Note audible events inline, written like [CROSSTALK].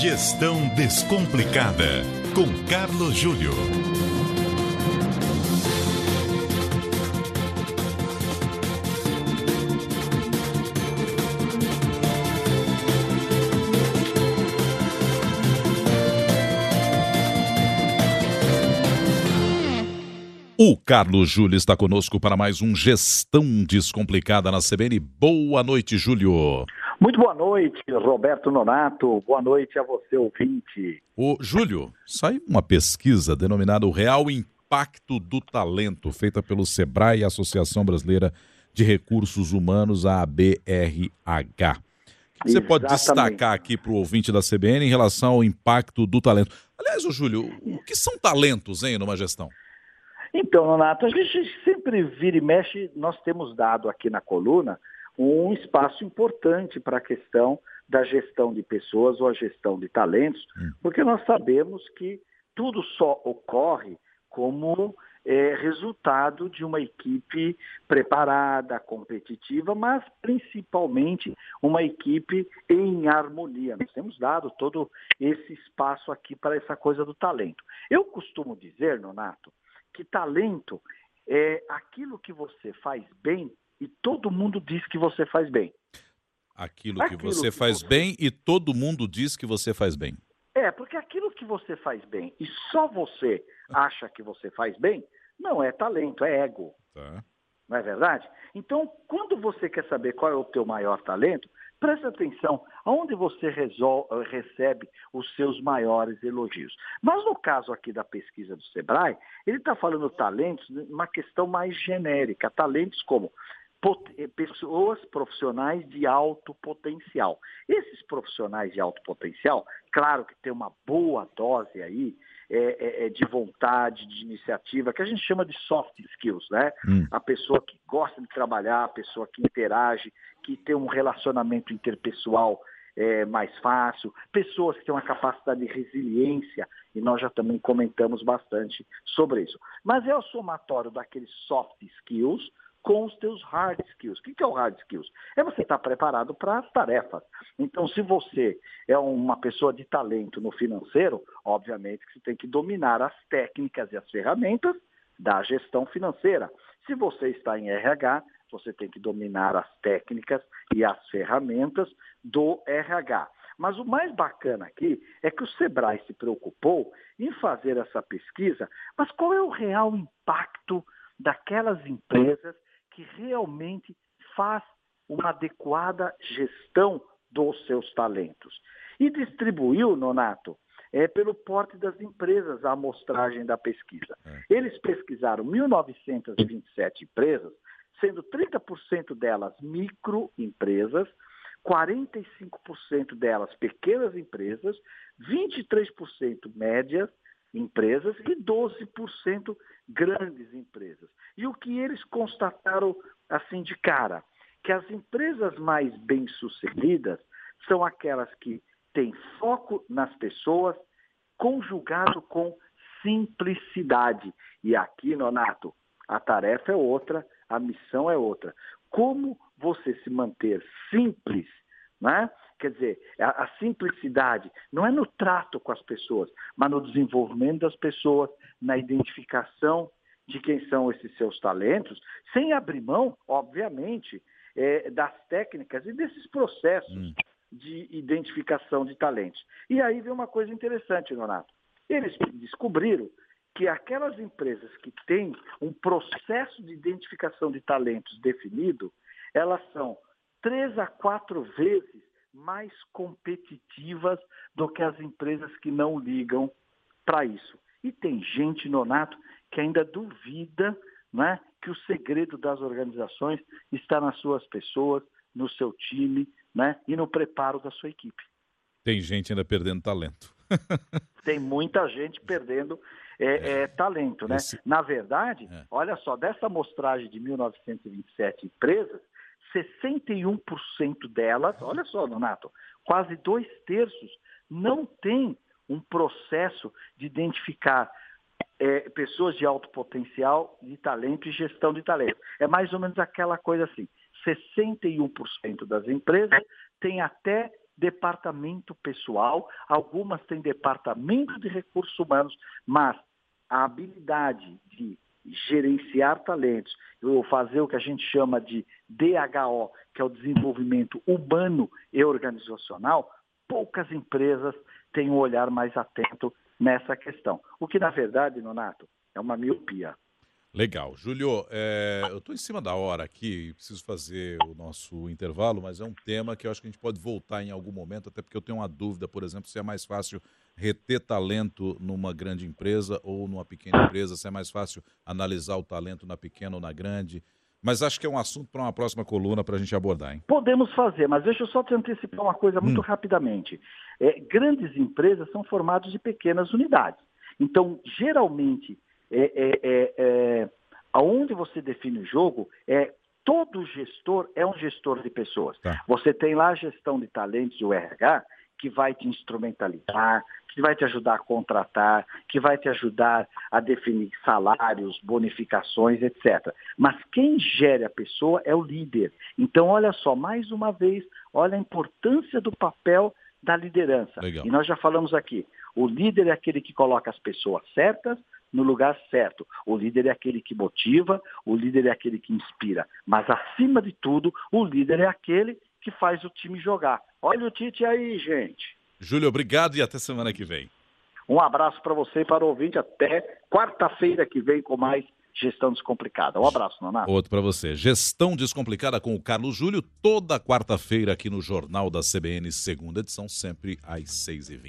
Gestão Descomplicada, com Carlos Júlio. O Carlos Júlio está conosco para mais um Gestão Descomplicada na CBN. Boa noite, Júlio. Muito boa noite, Roberto Nonato. Boa noite a você, ouvinte. O Júlio, saiu uma pesquisa denominada O Real Impacto do Talento, feita pelo SEBRAE, Associação Brasileira de Recursos Humanos, a ABRH. O que você pode destacar aqui para o ouvinte da CBN em relação ao impacto do talento? Aliás, o Júlio, o que são talentos, hein, numa gestão? Então, Nonato, a gente sempre vira e mexe, nós temos dado aqui na coluna um espaço importante para a questão da gestão de pessoas ou a gestão de talentos, hum. porque nós sabemos que tudo só ocorre como é, resultado de uma equipe preparada, competitiva, mas principalmente uma equipe em harmonia. Nós temos dado todo esse espaço aqui para essa coisa do talento. Eu costumo dizer, Nonato, que talento é aquilo que você faz bem e todo mundo diz que você faz bem. Aquilo, aquilo que você que faz você... bem e todo mundo diz que você faz bem. É, porque aquilo que você faz bem e só você [LAUGHS] acha que você faz bem, não é talento, é ego. Tá. Não é verdade? Então, quando você quer saber qual é o teu maior talento, Preste atenção, aonde você resolve, recebe os seus maiores elogios. Mas no caso aqui da pesquisa do Sebrae, ele está falando talentos, uma questão mais genérica, talentos como eh, pessoas profissionais de alto potencial. Esses profissionais de alto potencial, claro que tem uma boa dose aí é, é, é, de vontade, de iniciativa, que a gente chama de soft skills, né? Hum. A pessoa que gosta de trabalhar, a pessoa que interage, que tem um relacionamento interpessoal é, mais fácil, pessoas que têm uma capacidade de resiliência, e nós já também comentamos bastante sobre isso. Mas é o somatório daqueles soft skills com os teus hard skills. O que é o hard skills? É você estar preparado para as tarefas. Então, se você é uma pessoa de talento no financeiro, obviamente que você tem que dominar as técnicas e as ferramentas da gestão financeira. Se você está em RH, você tem que dominar as técnicas e as ferramentas do RH. Mas o mais bacana aqui é que o Sebrae se preocupou em fazer essa pesquisa, mas qual é o real impacto daquelas empresas que realmente faz uma adequada gestão dos seus talentos. E distribuiu, Nonato, é, pelo porte das empresas a amostragem da pesquisa. É. Eles pesquisaram 1.927 empresas, sendo 30% delas microempresas, 45% delas pequenas empresas, 23% médias empresas e 12% grandes empresas. E o que eles constataram assim de cara? Que as empresas mais bem-sucedidas são aquelas que têm foco nas pessoas, conjugado com simplicidade. E aqui, Nonato, a tarefa é outra, a missão é outra. Como você se manter simples, né? Quer dizer, a, a, simplicidade não é no trato com as pessoas, mas no desenvolvimento das pessoas, na identificação de quem são esses seus talentos, sem abrir mão, obviamente, é, das técnicas e desses processos hum. de identificação de talentos. E aí vem uma coisa interessante, Renato. Eles descobriram que aquelas empresas que têm um processo de identificação de talentos definido, elas são três a quatro vezes mais competitivas do que as empresas que não ligam para isso. E tem gente, Nonato, que ainda duvida né, que o segredo das organizações está nas suas pessoas, no seu time né, e no preparo da sua equipe. Tem gente ainda perdendo talento. [LAUGHS] tem muita gente perdendo é, é. É, talento, né? Esse... Na verdade, é. olha só, dessa amostragem de 1927 empresas, 61% delas, olha só, Donato, quase dois terços não tem um processo de identificar é, pessoas de alto potencial, de talento e gestão de talento. É mais ou menos aquela coisa assim: 61% das empresas têm até departamento pessoal, algumas têm departamento de recursos humanos, mas a habilidade de gerenciar talentos, ou fazer o que a gente chama de DHO, que é o desenvolvimento humano e organizacional, poucas empresas têm um olhar mais atento nessa questão. O que, na verdade, Nonato, é uma miopia. Legal. Júlio, é, eu estou em cima da hora aqui, preciso fazer o nosso intervalo, mas é um tema que eu acho que a gente pode voltar em algum momento, até porque eu tenho uma dúvida, por exemplo, se é mais fácil reter talento numa grande empresa ou numa pequena empresa, se é mais fácil analisar o talento na pequena ou na grande. Mas acho que é um assunto para uma próxima coluna para a gente abordar, hein? Podemos fazer, mas deixa eu só te antecipar uma coisa muito hum. rapidamente. É, grandes empresas são formadas de pequenas unidades. Então, geralmente, é, é, aonde você define o jogo é todo gestor é um gestor de pessoas. Tá. Você tem lá a gestão de talentos, o RH, que vai te instrumentalizar, que vai te ajudar a contratar, que vai te ajudar a definir salários, bonificações, etc. Mas quem gere a pessoa é o líder. Então, olha só, mais uma vez, olha a importância do papel da liderança. Legal. E nós já falamos aqui, o líder é aquele que coloca as pessoas certas no lugar certo. O líder é aquele que motiva, o líder é aquele que inspira. Mas, acima de tudo, o líder é aquele que faz o time jogar. Olha o Tite aí, gente. Júlio, obrigado e até semana que vem. Um abraço para você e para o ouvinte. Até quarta-feira que vem com mais Gestão Descomplicada. Um abraço, Nonato. Outro para você. Gestão Descomplicada com o Carlos Júlio, toda quarta-feira aqui no Jornal da CBN, segunda edição, sempre às 6h20.